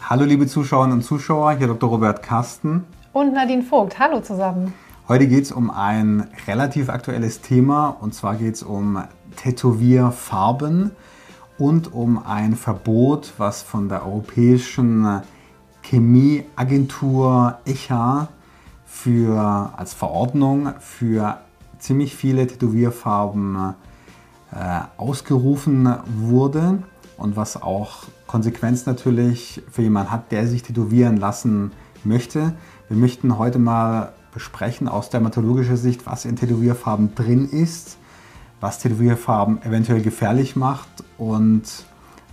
Hallo liebe Zuschauerinnen und Zuschauer, hier Dr. Robert Kasten. Und Nadine Vogt. Hallo zusammen. Heute geht es um ein relativ aktuelles Thema und zwar geht es um Tätowierfarben und um ein Verbot, was von der Europäischen Chemieagentur ECHA für, als Verordnung für ziemlich viele Tätowierfarben äh, ausgerufen wurde und was auch Konsequenz natürlich für jemanden hat, der sich tätowieren lassen möchte. Wir möchten heute mal besprechen aus dermatologischer Sicht, was in Tätowierfarben drin ist, was Tätowierfarben eventuell gefährlich macht und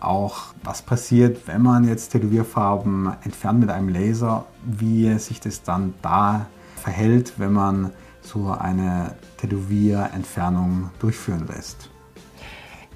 auch was passiert, wenn man jetzt Tätowierfarben entfernt mit einem Laser, wie sich das dann da verhält, wenn man so eine Tätowierentfernung durchführen lässt.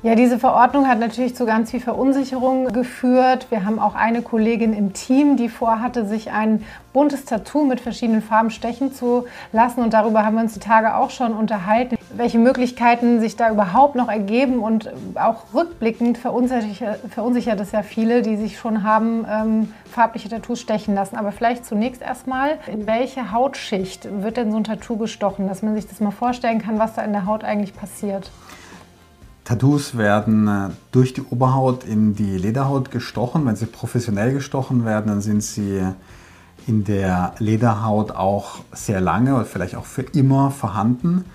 Ja, diese Verordnung hat natürlich zu ganz viel Verunsicherung geführt. Wir haben auch eine Kollegin im Team, die vorhatte, sich ein buntes Tattoo mit verschiedenen Farben stechen zu lassen. Und darüber haben wir uns die Tage auch schon unterhalten, welche Möglichkeiten sich da überhaupt noch ergeben. Und auch rückblickend verunsichert, es ja viele, die sich schon haben ähm, farbliche Tattoos stechen lassen. Aber vielleicht zunächst erstmal, in welche Hautschicht wird denn so ein Tattoo gestochen, dass man sich das mal vorstellen kann, was da in der Haut eigentlich passiert? Tattoos werden äh, durch die Oberhaut in die Lederhaut gestochen. Wenn sie professionell gestochen werden, dann sind sie in der Lederhaut auch sehr lange oder vielleicht auch für immer vorhanden.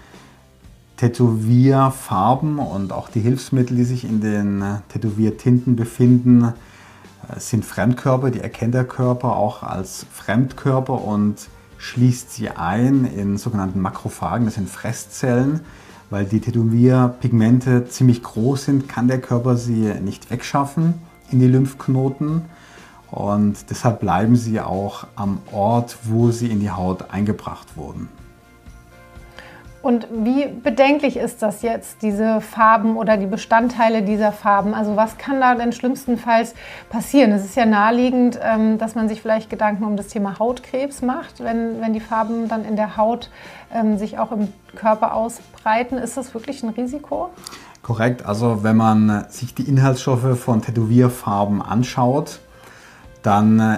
Tätowierfarben und auch die Hilfsmittel, die sich in den äh, Tätowiertinten befinden, äh, sind Fremdkörper. Die erkennt der Körper auch als Fremdkörper und schließt sie ein in sogenannten Makrophagen, das sind Fresszellen weil die Tätowierpigmente ziemlich groß sind, kann der Körper sie nicht wegschaffen in die Lymphknoten und deshalb bleiben sie auch am Ort, wo sie in die Haut eingebracht wurden. Und wie bedenklich ist das jetzt, diese Farben oder die Bestandteile dieser Farben? Also was kann da denn schlimmstenfalls passieren? Es ist ja naheliegend, ähm, dass man sich vielleicht Gedanken um das Thema Hautkrebs macht, wenn, wenn die Farben dann in der Haut ähm, sich auch im Körper ausbreiten. Ist das wirklich ein Risiko? Korrekt. Also wenn man sich die Inhaltsstoffe von Tätowierfarben anschaut, dann äh,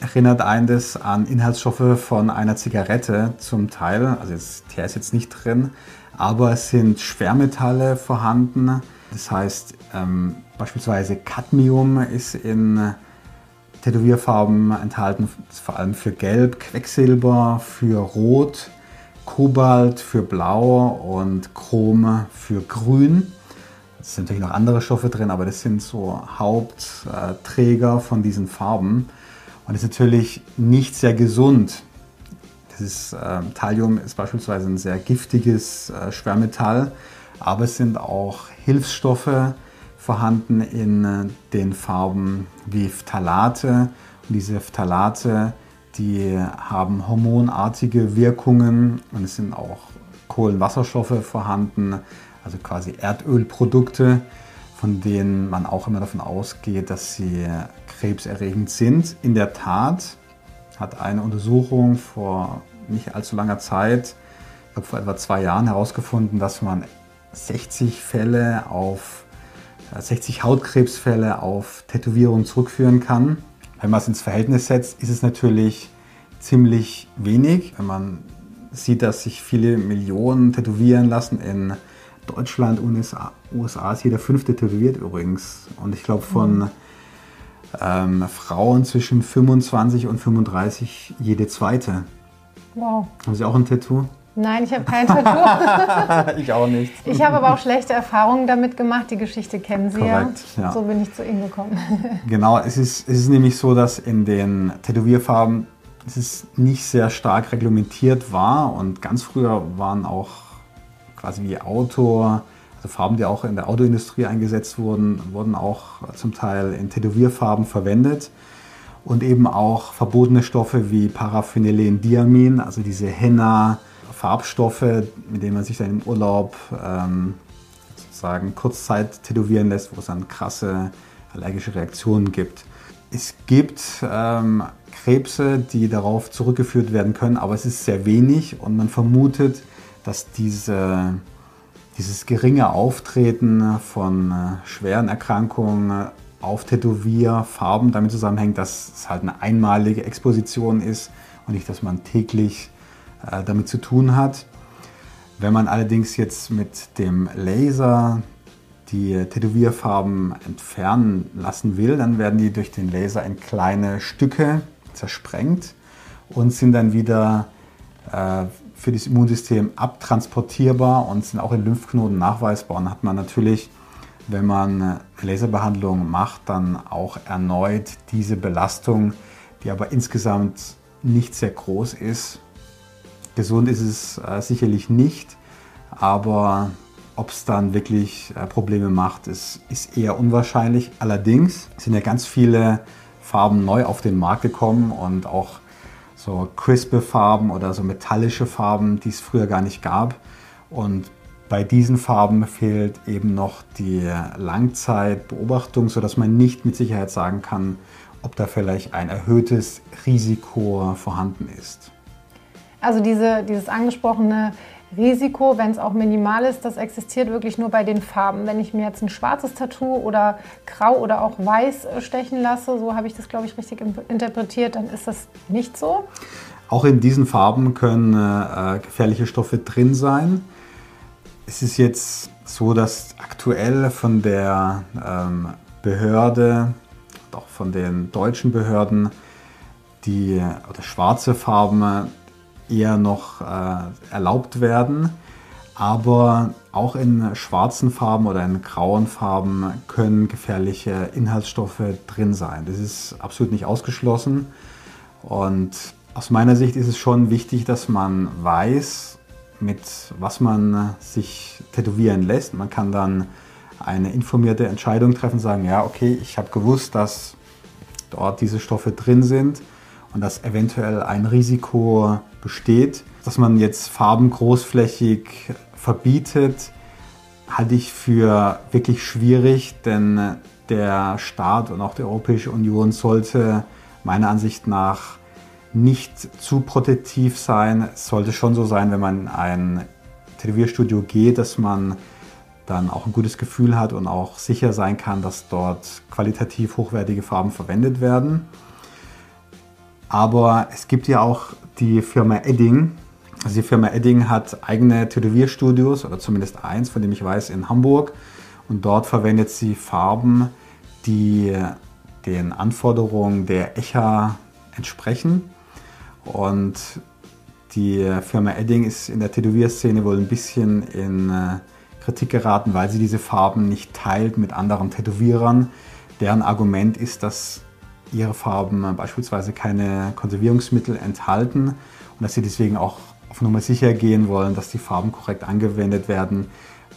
erinnert einen das an Inhaltsstoffe von einer Zigarette zum Teil. Also jetzt, der ist jetzt nicht drin, aber es sind Schwermetalle vorhanden. Das heißt, ähm, beispielsweise Cadmium ist in Tätowierfarben enthalten, vor allem für Gelb, Quecksilber für Rot, Kobalt für Blau und Chrom für Grün. Es sind natürlich noch andere Stoffe drin, aber das sind so Hauptträger von diesen Farben. Und ist natürlich nicht sehr gesund. Das ist, äh, Thallium ist beispielsweise ein sehr giftiges äh, Schwermetall, aber es sind auch Hilfsstoffe vorhanden in äh, den Farben wie Phthalate. Und diese Phthalate, die haben hormonartige Wirkungen und es sind auch Kohlenwasserstoffe vorhanden, also quasi Erdölprodukte, von denen man auch immer davon ausgeht, dass sie krebserregend sind. In der Tat hat eine Untersuchung vor nicht allzu langer Zeit, ich glaube vor etwa zwei Jahren, herausgefunden, dass man 60 Fälle auf 60 äh, Hautkrebsfälle auf Tätowierungen zurückführen kann. Wenn man es ins Verhältnis setzt, ist es natürlich ziemlich wenig. Wenn man sieht, dass sich viele Millionen tätowieren lassen in Deutschland, USA, USA ist jeder fünfte tätowiert übrigens. Und ich glaube von mhm ähm, Frauen zwischen 25 und 35 jede zweite. Wow. Haben Sie auch ein Tattoo? Nein, ich habe kein Tattoo. ich auch nicht. Ich habe aber auch schlechte Erfahrungen damit gemacht. Die Geschichte kennen Sie Korrekt, ja. ja. So bin ich zu Ihnen gekommen. genau, es ist, es ist nämlich so, dass in den Tätowierfarben es ist nicht sehr stark reglementiert war und ganz früher waren auch quasi wie Auto, also Farben, die auch in der Autoindustrie eingesetzt wurden, wurden auch zum Teil in Tätowierfarben verwendet. Und eben auch verbotene Stoffe wie Paraphenyllendiamin, also diese Henna-Farbstoffe, mit denen man sich dann im Urlaub ähm, sozusagen Kurzzeit tätowieren lässt, wo es dann krasse allergische Reaktionen gibt. Es gibt ähm, Krebse, die darauf zurückgeführt werden können, aber es ist sehr wenig und man vermutet, dass diese dieses geringe Auftreten von äh, schweren Erkrankungen auf Tätowierfarben damit zusammenhängt, dass es halt eine einmalige Exposition ist und nicht, dass man täglich äh, damit zu tun hat. Wenn man allerdings jetzt mit dem Laser die Tätowierfarben entfernen lassen will, dann werden die durch den Laser in kleine Stücke zersprengt und sind dann wieder äh, für das Immunsystem abtransportierbar und sind auch in Lymphknoten nachweisbar. Und hat man natürlich, wenn man Laserbehandlung macht, dann auch erneut diese Belastung, die aber insgesamt nicht sehr groß ist. Gesund ist es äh, sicherlich nicht, aber ob es dann wirklich äh, Probleme macht, ist, ist eher unwahrscheinlich. Allerdings sind ja ganz viele Farben neu auf den Markt gekommen und auch so crispe Farben oder so metallische Farben, die es früher gar nicht gab. Und bei diesen Farben fehlt eben noch die Langzeitbeobachtung, sodass man nicht mit Sicherheit sagen kann, ob da vielleicht ein erhöhtes Risiko vorhanden ist. Also diese, dieses angesprochene Risiko, wenn es auch minimal ist, das existiert wirklich nur bei den Farben. Wenn ich mir jetzt ein schwarzes Tattoo oder grau oder auch weiß äh, stechen lasse, so habe ich das, glaube ich, richtig interpretiert, dann ist das nicht so. Auch in diesen Farben können äh, gefährliche Stoffe drin sein. Es ist jetzt so, dass aktuell von der ähm, Behörde, auch von den deutschen Behörden, die oder schwarze Farben eher noch äh, erlaubt werden. Aber auch in schwarzen Farben oder in grauen Farben können gefährliche Inhaltsstoffe drin sein. Das ist absolut nicht ausgeschlossen. Und aus meiner Sicht ist es schon wichtig, dass man weiß, mit was man sich tätowieren lässt. Man kann dann eine informierte Entscheidung treffen, sagen, ja, okay, ich habe gewusst, dass dort diese Stoffe drin sind und dass eventuell ein Risiko besteht. Dass man jetzt Farben großflächig verbietet, halte ich für wirklich schwierig, denn der Staat und auch die Europäische Union sollte meiner Ansicht nach nicht zu protektiv sein. Es sollte schon so sein, wenn man in ein Tätowierstudio geht, dass man dann auch ein gutes Gefühl hat und auch sicher sein kann, dass dort qualitativ hochwertige Farben verwendet werden. Aber es gibt ja auch die Firma Edding. Also die Firma Edding hat eigene Tätowierstudios oder zumindest eins, von dem ich weiß, in Hamburg. Und dort verwendet sie Farben, die den Anforderungen der ECHA entsprechen. Und die Firma Edding ist in der Tätowierszene wohl ein bisschen in äh, Kritik geraten, weil sie diese Farben nicht teilt mit anderen Tätowierern. Deren Argument ist, dass ihre Farben beispielsweise keine Konservierungsmittel enthalten und dass sie deswegen auch auf Nummer sicher gehen wollen, dass die Farben korrekt angewendet werden,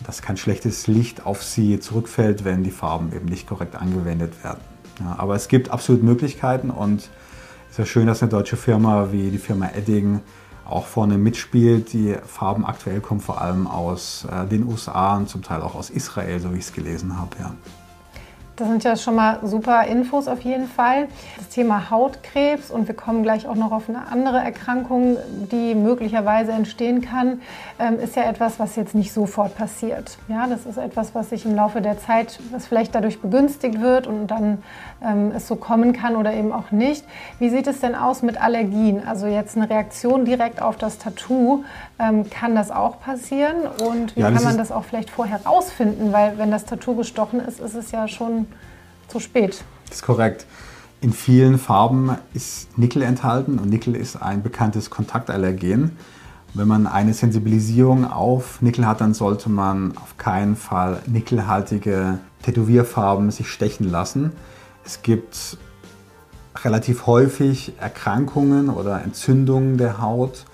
dass kein schlechtes Licht auf sie zurückfällt, wenn die Farben eben nicht korrekt angewendet werden. Ja, aber es gibt absolut Möglichkeiten und es ist ja schön, dass eine deutsche Firma wie die Firma Edding auch vorne mitspielt. Die Farben aktuell kommen vor allem aus äh, den USA und zum Teil auch aus Israel, so wie ich es gelesen habe. Ja. Das sind ja schon mal super Infos auf jeden Fall. Das Thema Hautkrebs und wir kommen gleich auch noch auf eine andere Erkrankung, die möglicherweise entstehen kann, ähm, ist ja etwas, was jetzt nicht sofort passiert. Ja, das ist etwas, was sich im Laufe der Zeit, was vielleicht dadurch begünstigt wird und dann ähm, es so kommen kann oder eben auch nicht. Wie sieht es denn aus mit Allergien? Also jetzt eine Reaktion direkt auf das Tattoo, ähm, kann das auch passieren? Und wie ja, kann man das auch vielleicht vorher rausfinden? Weil wenn das Tattoo gestochen ist, ist es ja schon zu spät. Das ist korrekt. In vielen Farben ist Nickel enthalten und Nickel ist ein bekanntes Kontaktallergen. Wenn man eine Sensibilisierung auf Nickel hat, dann sollte man auf keinen Fall nickelhaltige Tätowierfarben sich stechen lassen. Es gibt relativ häufig Erkrankungen oder Entzündungen der Haut,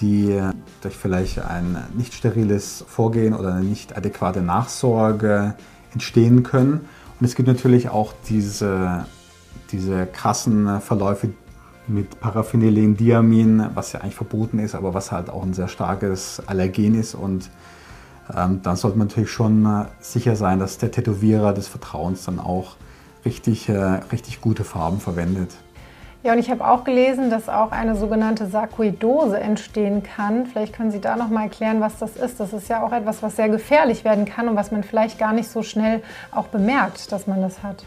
die durch vielleicht ein nicht steriles Vorgehen oder eine nicht adäquate Nachsorge entstehen können. Und es gibt natürlich auch diese, diese krassen Verläufe mit Paraphenyldiamin, was ja eigentlich verboten ist, aber was halt auch ein sehr starkes Allergen ist. Und ähm, dann sollte man natürlich schon sicher sein, dass der Tätowierer des Vertrauens dann auch richtig, äh, richtig gute Farben verwendet. Ja, und ich habe auch gelesen, dass auch eine sogenannte Sarkoidose entstehen kann. Vielleicht können Sie da noch mal erklären, was das ist. Das ist ja auch etwas, was sehr gefährlich werden kann und was man vielleicht gar nicht so schnell auch bemerkt, dass man das hat.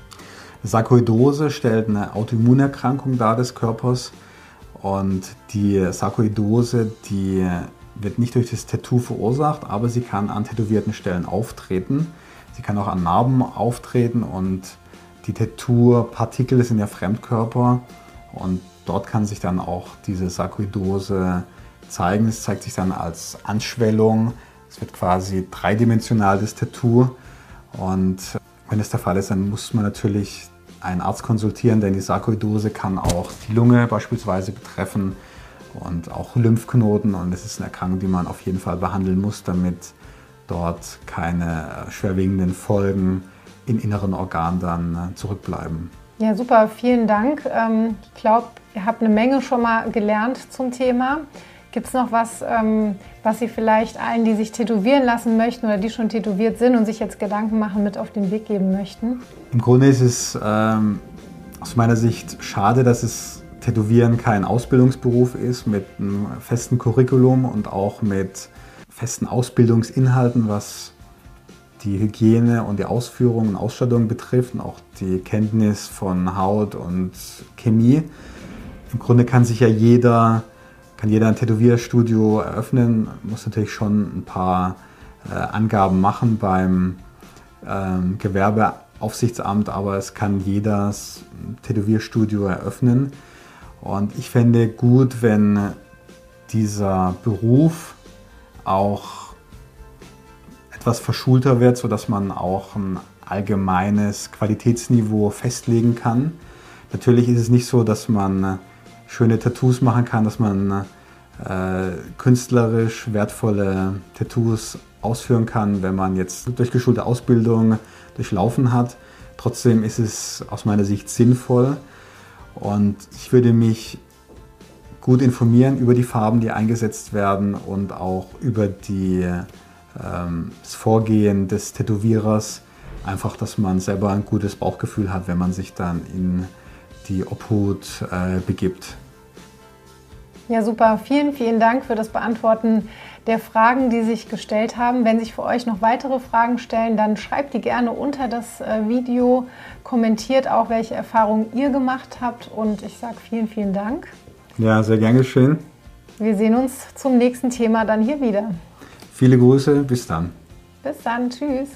Sarkoidose stellt eine Autoimmunerkrankung dar des Körpers und die Sarkoidose, die wird nicht durch das Tattoo verursacht, aber sie kann an tätowierten Stellen auftreten. Sie kann auch an Narben auftreten und die Tattoo-Partikel sind ja Fremdkörper und dort kann sich dann auch diese Sarkoidose zeigen. Es zeigt sich dann als Anschwellung. Es wird quasi dreidimensional das Tattoo und wenn es der Fall ist, dann muss man natürlich einen Arzt konsultieren, denn die Sarkoidose kann auch die Lunge beispielsweise betreffen und auch Lymphknoten. Und es ist eine Erkrankung, die man auf jeden Fall behandeln muss, damit dort keine schwerwiegenden Folgen im inneren Organ dann äh, zurückbleiben. Ja, super, vielen Dank. Ähm, ich glaube, ihr habt eine Menge schon mal gelernt zum Thema. Gibt es noch was, ähm, was Sie vielleicht allen, die sich tätowieren lassen möchten oder die schon tätowiert sind und sich jetzt Gedanken machen, mit auf den Weg geben möchten? Im Grunde ist es ähm, aus meiner Sicht schade, dass es Tätowieren kein Ausbildungsberuf ist mit einem festen Curriculum und auch mit festen Ausbildungsinhalten, was die Hygiene und die Ausführung und Ausstattung betrifft und auch die Kenntnis von Haut und Chemie. Im Grunde kann sich ja jeder kann jeder ein Tätowierstudio eröffnen, muss natürlich schon ein paar äh, Angaben machen beim ähm, Gewerbeaufsichtsamt, aber es kann jeder Tätowierstudio eröffnen. Und ich fände gut, wenn dieser Beruf auch etwas verschulter wird, sodass man auch ein allgemeines Qualitätsniveau festlegen kann. Natürlich ist es nicht so, dass man schöne Tattoos machen kann, dass man äh, künstlerisch wertvolle Tattoos ausführen kann, wenn man jetzt durchgeschulte Ausbildung durchlaufen hat. Trotzdem ist es aus meiner Sicht sinnvoll und ich würde mich gut informieren über die Farben, die eingesetzt werden und auch über die, ähm, das Vorgehen des Tätowierers. Einfach, dass man selber ein gutes Bauchgefühl hat, wenn man sich dann in die Obhut äh, begibt. Ja, super. Vielen, vielen Dank für das Beantworten der Fragen, die sich gestellt haben. Wenn sich für euch noch weitere Fragen stellen, dann schreibt die gerne unter das äh, Video, kommentiert auch, welche Erfahrungen ihr gemacht habt und ich sage vielen, vielen Dank. Ja, sehr gern geschehen. Wir sehen uns zum nächsten Thema dann hier wieder. Viele Grüße, bis dann. Bis dann, tschüss.